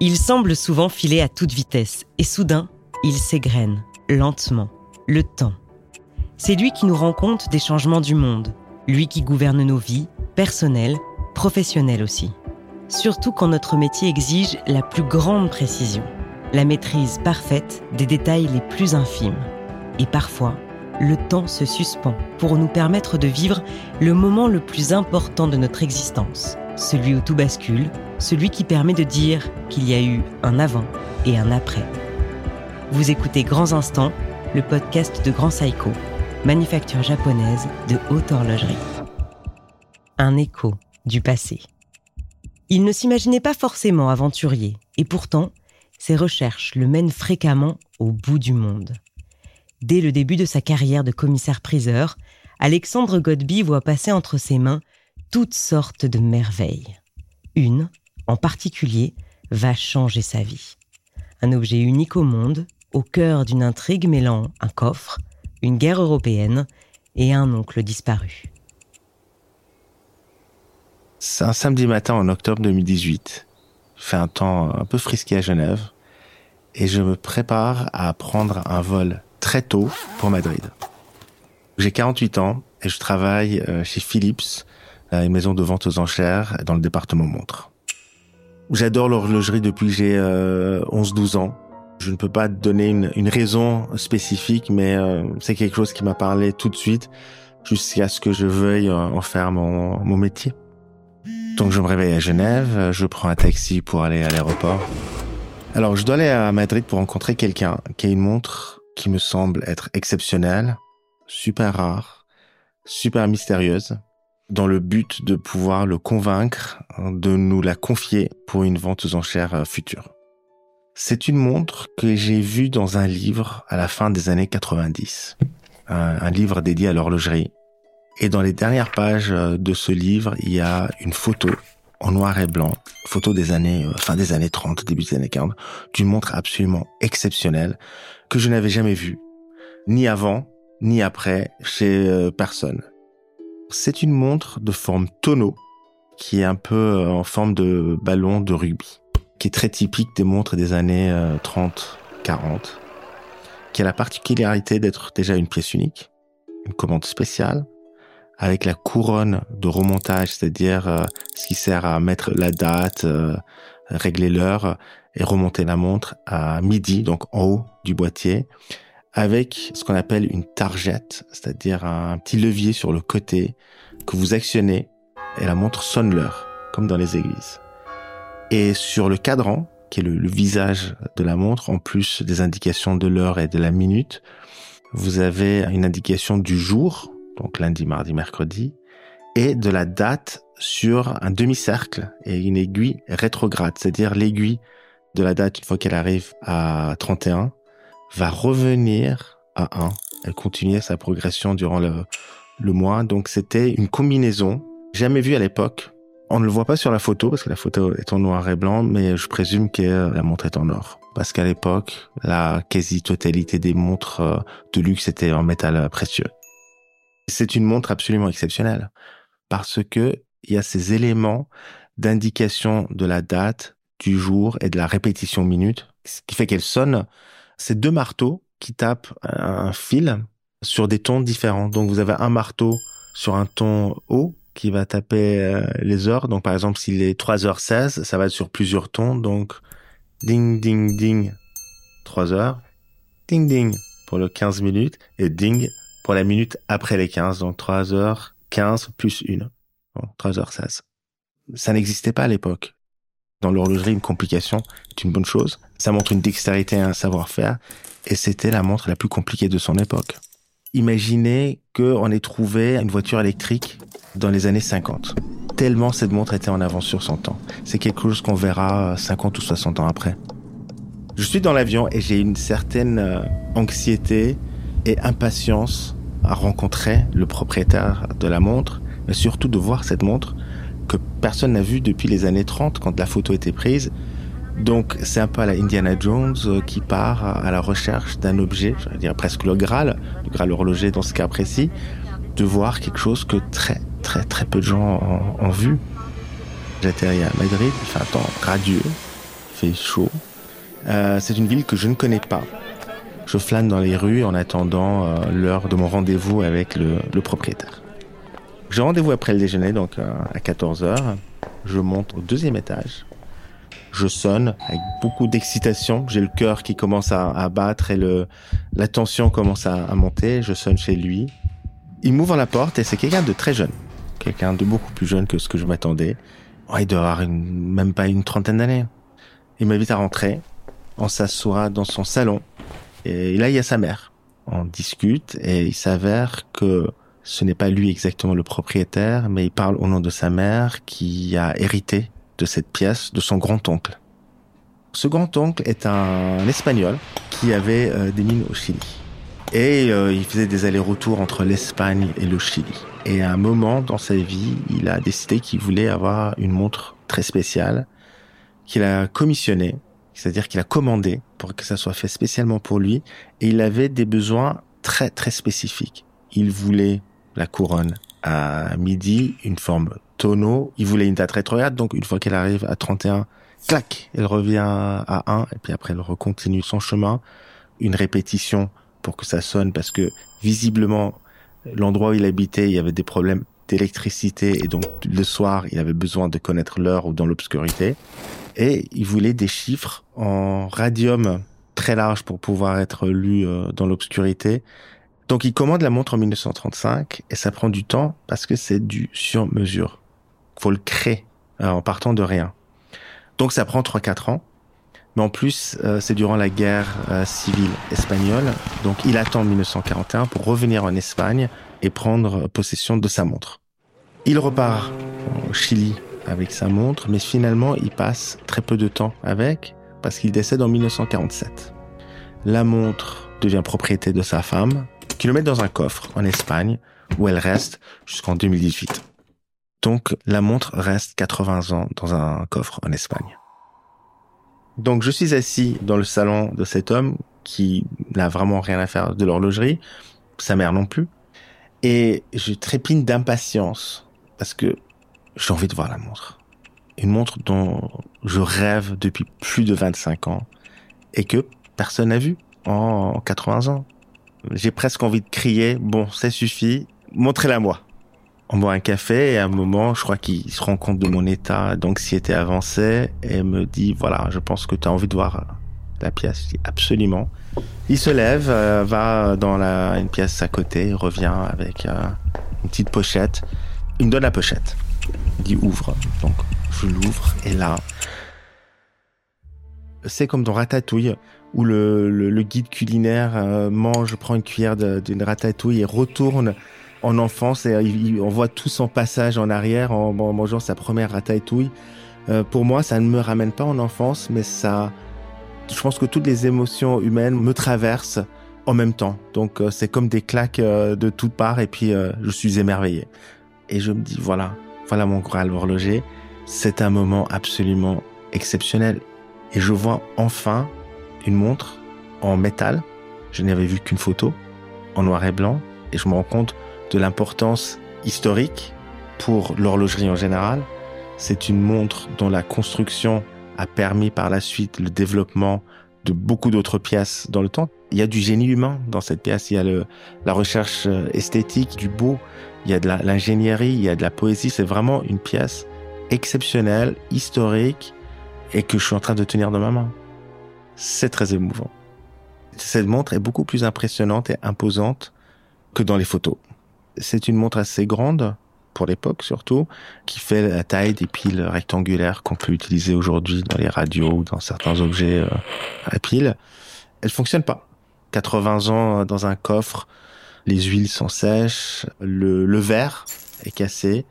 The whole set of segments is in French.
Il semble souvent filer à toute vitesse et soudain, il s'égrène, lentement, le temps. C'est lui qui nous rend compte des changements du monde, lui qui gouverne nos vies, personnelles, professionnelles aussi. Surtout quand notre métier exige la plus grande précision, la maîtrise parfaite des détails les plus infimes. Et parfois, le temps se suspend pour nous permettre de vivre le moment le plus important de notre existence, celui où tout bascule, celui qui permet de dire qu'il y a eu un avant et un après. Vous écoutez Grands Instants, le podcast de Grand Saiko, manufacture japonaise de haute horlogerie. Un écho du passé. Il ne s'imaginait pas forcément aventurier, et pourtant, ses recherches le mènent fréquemment au bout du monde. Dès le début de sa carrière de commissaire-priseur, Alexandre Godby voit passer entre ses mains toutes sortes de merveilles. Une, en particulier, va changer sa vie. Un objet unique au monde, au cœur d'une intrigue mêlant un coffre, une guerre européenne et un oncle disparu. C'est un samedi matin en octobre 2018. Il fait un temps un peu frisqué à Genève et je me prépare à prendre un vol très tôt pour Madrid. J'ai 48 ans et je travaille euh, chez Philips, une maison de vente aux enchères dans le département montre. J'adore l'horlogerie depuis que j'ai 11-12 euh, ans. Je ne peux pas donner une, raison spécifique, mais euh, c'est quelque chose qui m'a parlé tout de suite jusqu'à ce que je veuille en faire mon, mon métier. Donc je me réveille à Genève, je prends un taxi pour aller à l'aéroport. Alors je dois aller à Madrid pour rencontrer quelqu'un qui a une montre qui me semble être exceptionnelle, super rare, super mystérieuse, dans le but de pouvoir le convaincre de nous la confier pour une vente aux enchères euh, future. C'est une montre que j'ai vue dans un livre à la fin des années 90, un, livre dédié à l'horlogerie. Et dans les dernières pages euh, de ce livre, il y a une photo en noir et blanc, photo des années, euh, fin des années 30, début des années 40, d'une montre absolument exceptionnelle que je n'avais jamais vue, ni avant, ni après, chez personne. C'est une montre de forme tonneau, qui est un peu euh, en forme de ballon de rugby, qui est très typique des montres des années 30, 40, qui a la particularité d'être déjà une pièce unique, une commande spéciale, avec la couronne de remontage, c'est-à-dire euh, ce qui sert à mettre la date, euh, régler l'heure et remonter la montre à midi, donc en haut du boîtier, avec ce qu'on appelle une targette, c'est-à-dire un petit levier sur le côté que vous actionnez et la montre sonne l'heure, comme dans les églises. Et sur le cadran, qui est le, visage de la montre, en plus des indications de l'heure et de la minute, vous avez une indication du jour, donc lundi, mardi, mercredi, et de la date sur un demi-cercle et une aiguille rétrograde, c'est-à-dire l'aiguille de la date, une fois qu'elle arrive à 31, va revenir à 1. Elle continue sa progression durant le, mois. Donc c'était une combinaison jamais vue à l'époque. On ne le voit pas sur la photo parce que la photo est en noir et blanc, mais je présume que la montre est en or. Parce qu'à l'époque, la quasi-totalité des montres euh, de luxe étaient en métal précieux. C'est une montre absolument exceptionnelle parce que il y a ces éléments d'indication de la date, du jour et de la répétition minute, ce qui fait qu'elle sonne. C'est deux marteaux qui tapent un fil sur des tons différents. Donc vous avez un marteau sur un ton haut qui va taper euh, les heures. Donc par exemple, s'il est 3h16, ça va être sur plusieurs tons. Donc ding ding ding 3 heures, ding ding pour le 15 minutes et ding pour la minute après les 15, donc 3h15 plus 1, 3h16. Ça n'existait pas à l'époque. Dans l'horlogerie, une complication est une bonne chose. Ça montre une dextérité et un savoir-faire, et c'était la montre la plus compliquée de son époque. Imaginez qu'on ait trouvé une voiture électrique dans les années 50. Tellement cette montre était en avance sur son temps. C'est quelque chose qu'on verra 50 ou 60 ans après. Je suis dans l'avion et j'ai une certaine euh, anxiété et impatience à rencontrer le propriétaire de la montre, mais surtout de voir cette montre que personne n'a vue depuis les années 30 quand la photo était prise. Donc c'est un peu à la Indiana Jones euh, qui part à la recherche d'un objet, je dire presque le Graal, le Graal horloger dans ce cas précis, de voir quelque chose que très très très peu de gens ont, vu. J'atterris à Madrid, il fait un temps radieux, il fait chaud. Euh, c'est une ville que je ne connais pas. Je flâne dans les rues en attendant euh, l'heure de mon rendez-vous avec le propriétaire. J'ai rendez-vous après le déjeuner, donc euh, à 14h. Je monte au deuxième étage. Je sonne avec beaucoup d'excitation. J'ai le cœur qui commence à, battre et le, la tension commence à, à monter. Je sonne chez lui. Il m'ouvre la porte et c'est quelqu'un de très jeune. Quelqu'un de beaucoup plus jeune que ce que je m'attendais. Oh, il doit avoir une, même pas une trentaine d'années. Il m'invite à rentrer. On s'assoit dans son salon. Et là, il y a sa mère. On discute et il s'avère que ce n'est pas lui exactement le propriétaire, mais il parle au nom de sa mère qui a hérité de cette pièce de son grand-oncle. Ce grand-oncle est un Espagnol qui avait euh, des mines au Chili. Et euh, il faisait des allers-retours entre l'Espagne et le Chili. Et à un moment dans sa vie, il a décidé qu'il voulait avoir une montre très spéciale qu'il a commissionnée, c'est-à-dire qu'il a commandé pour que ça soit fait spécialement pour lui. Et il avait des besoins très très spécifiques. Il voulait la couronne à midi, une forme tonneau. Il voulait une date rétrograde, donc une fois qu'elle arrive à 31, clac, elle revient à 1, et puis après elle recontinue son chemin. Une répétition pour que ça sonne, parce que visiblement, l'endroit où il habitait, il y avait des problèmes d'électricité, et donc le soir, il avait besoin de connaître l'heure ou dans l'obscurité. Et il voulait des chiffres en radium très large pour pouvoir être lu euh, dans l'obscurité donc il commande la montre en 1935 et ça prend du temps parce que c'est du sur-mesure. Faut le créer euh, en partant de rien. Donc ça prend 3-4 ans. Mais en plus, euh, c'est durant la guerre euh, civile espagnole. Donc il attend 1941 pour revenir en Espagne et prendre possession de sa montre. Il repart au Chili avec sa montre, mais finalement il passe très peu de temps avec parce qu'il décède en 1947. La montre devient propriété de sa femme qui le met dans un coffre en Espagne où elle reste jusqu'en 2018. Donc la montre reste 80 ans dans un coffre en Espagne. Donc je suis assis dans le salon de cet homme qui n'a vraiment rien à faire de l'horlogerie, sa mère non plus, et je trépine d'impatience parce que j'ai envie de voir la montre. Une montre dont je rêve depuis plus de 25 ans et que personne n'a vu en 80 ans. J'ai presque envie de crier, bon, ça suffit, montrez-la moi. On boit un café et à un moment, je crois qu'il se rend compte de mon état d'anxiété avancée et me dit, voilà, je pense que tu as envie de voir la pièce. Je dis, absolument. Il se lève, euh, va dans la, une pièce à côté, revient avec euh, une petite pochette. Il me donne la pochette. Il dit, ouvre. Donc, je l'ouvre et là, c'est comme dans Ratatouille où le, guide culinaire euh, mange, prend une cuillère d'une ratatouille et retourne en enfance et on voit tout son passage en arrière en, mangeant sa première ratatouille. Euh, pour moi, ça ne me ramène pas en enfance, mais ça, je pense que toutes les émotions humaines me traversent en même temps. Donc euh, c'est comme des claques de toutes parts et puis je suis émerveillé. Et je me dis voilà, voilà mon Graal horloger. C'est un moment absolument exceptionnel. Et je vois enfin une montre en métal. Je n'avais vu qu'une photo en noir et blanc et je me rends compte de l'importance historique pour l'horlogerie en général. C'est une montre dont la construction a permis par la suite le développement de beaucoup d'autres pièces dans le temps. Il y a du génie humain dans cette pièce. Il y a la recherche euh, esthétique, du beau. Il y a de l'ingénierie, il y a de la poésie. C'est vraiment une pièce exceptionnelle, historique, et que je suis en train de tenir dans ma main c'est très émouvant. Cette montre est beaucoup plus impressionnante et imposante que dans les photos. C'est une montre assez grande, pour l'époque surtout, qui fait la taille des piles rectangulaires qu'on peut utiliser aujourd'hui dans les radios ou dans certains objets euh, à piles. Elle fonctionne pas. 80 ans dans un coffre, les huiles sont sèches, le, verre est cassé,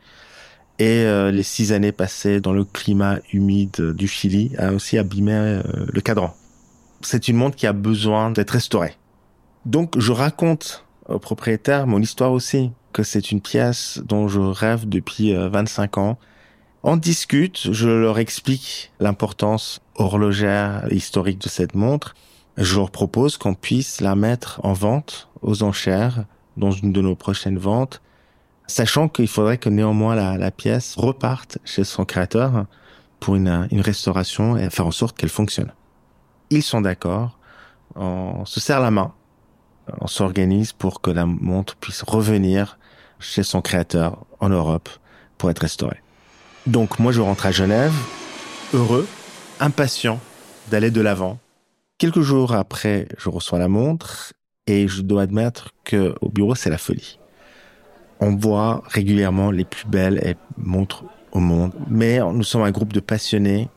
et euh, les six années passées dans le climat humide du Chili a aussi abîmé euh, le cadran c'est une montre qui a besoin d'être restaurée. Donc je raconte au propriétaire mon histoire aussi, que c'est une pièce dont je rêve depuis 25 euh, ans. On discute, je leur explique l'importance horlogère historique de cette montre. Je leur propose qu'on puisse la mettre en vente aux enchères dans une de nos prochaines ventes, sachant qu'il faudrait que néanmoins la, la pièce reparte chez son créateur pour une, une restauration et faire en sorte qu'elle fonctionne. Ils sont d'accord, on se serre la main, on s'organise pour que la montre puisse revenir chez son créateur en Europe pour être restaurée. Donc moi je rentre à Genève, heureux, impatient d'aller de l'avant. Quelques jours après, je reçois la montre et je dois admettre que au bureau c'est la folie. On voit régulièrement les plus belles montres au monde, mais nous sommes un groupe de passionnés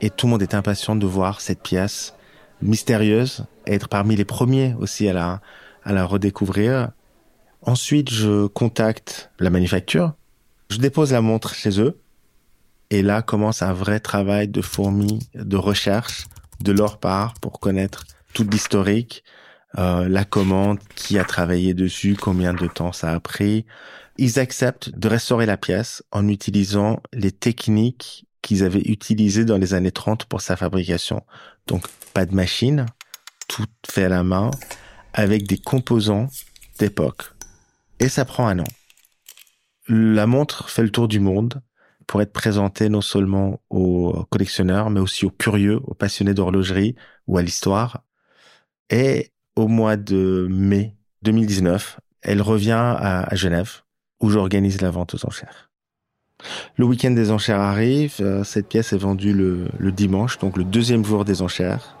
et tout le monde est impatient de voir cette pièce mystérieuse, être parmi les premiers aussi à la, à la redécouvrir. Ensuite, je contacte la manufacture, je dépose la montre chez eux, et là commence un vrai travail de fourmi, de recherche de leur part pour connaître tout l'historique, euh, la commande, qui a travaillé dessus, combien de temps ça a pris. Ils acceptent de restaurer la pièce en utilisant les techniques qu'ils avaient utilisées dans les années 30 pour sa fabrication. Donc pas de machine, tout fait à la main, avec des composants d'époque. Et ça prend un an. La montre fait le tour du monde pour être présentée non seulement aux collectionneurs, mais aussi aux curieux, aux passionnés d'horlogerie ou à l'histoire. Et au mois de mai 2019, elle revient à, Genève, où j'organise la vente aux enchères. Le week-end des enchères arrive, euh, cette pièce est vendue le, dimanche, donc le deuxième jour des enchères.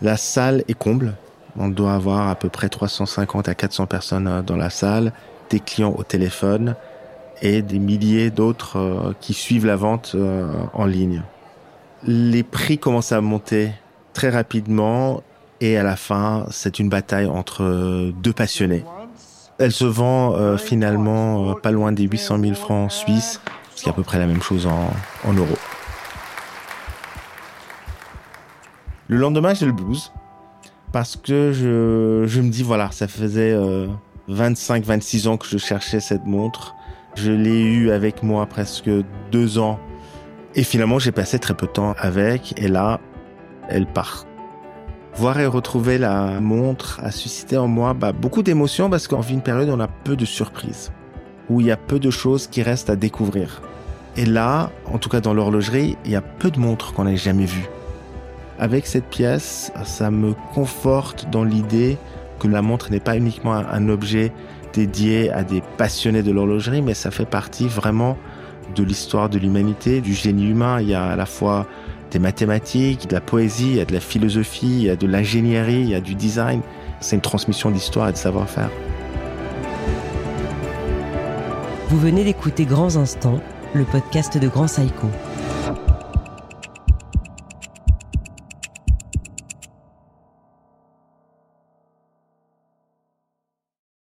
La salle est comble, on doit avoir à peu près 350 à 400 personnes euh, dans la salle, des clients au téléphone et des milliers d'autres euh, qui suivent la vente en ligne. Les prix commencent à monter très rapidement et à la fin, c'est une bataille entre deux passionnés. Elle se vend euh, finalement euh, pas loin des 800 000 francs suisses, ce qui est à peu près la même chose en, en euros. Le lendemain, j'ai le blues parce que je, je me dis voilà, ça faisait 25, euh, 26 ans que je cherchais cette montre. Je l'ai eu avec moi presque deux ans et finalement j'ai passé très peu de temps avec et là, elle part Voir et retrouver la montre a suscité en moi bah, beaucoup d'émotions parce qu'en vit une période où on a peu de surprises, où il y a peu de choses qui restent à découvrir. Et là, en tout cas dans l'horlogerie, il y a peu de montres qu'on n'ait jamais vues. Avec cette pièce, ça me conforte dans l'idée que la montre n'est pas uniquement un objet dédié à des passionnés de l'horlogerie, mais ça fait partie vraiment de l'histoire de l'humanité, du génie humain. Il y a à la fois des mathématiques, de la poésie, de la philosophie, de l'ingénierie, il du design. C'est une transmission d'histoire et de savoir-faire. Vous venez d'écouter Grands Instants, le podcast de Grand Saïko.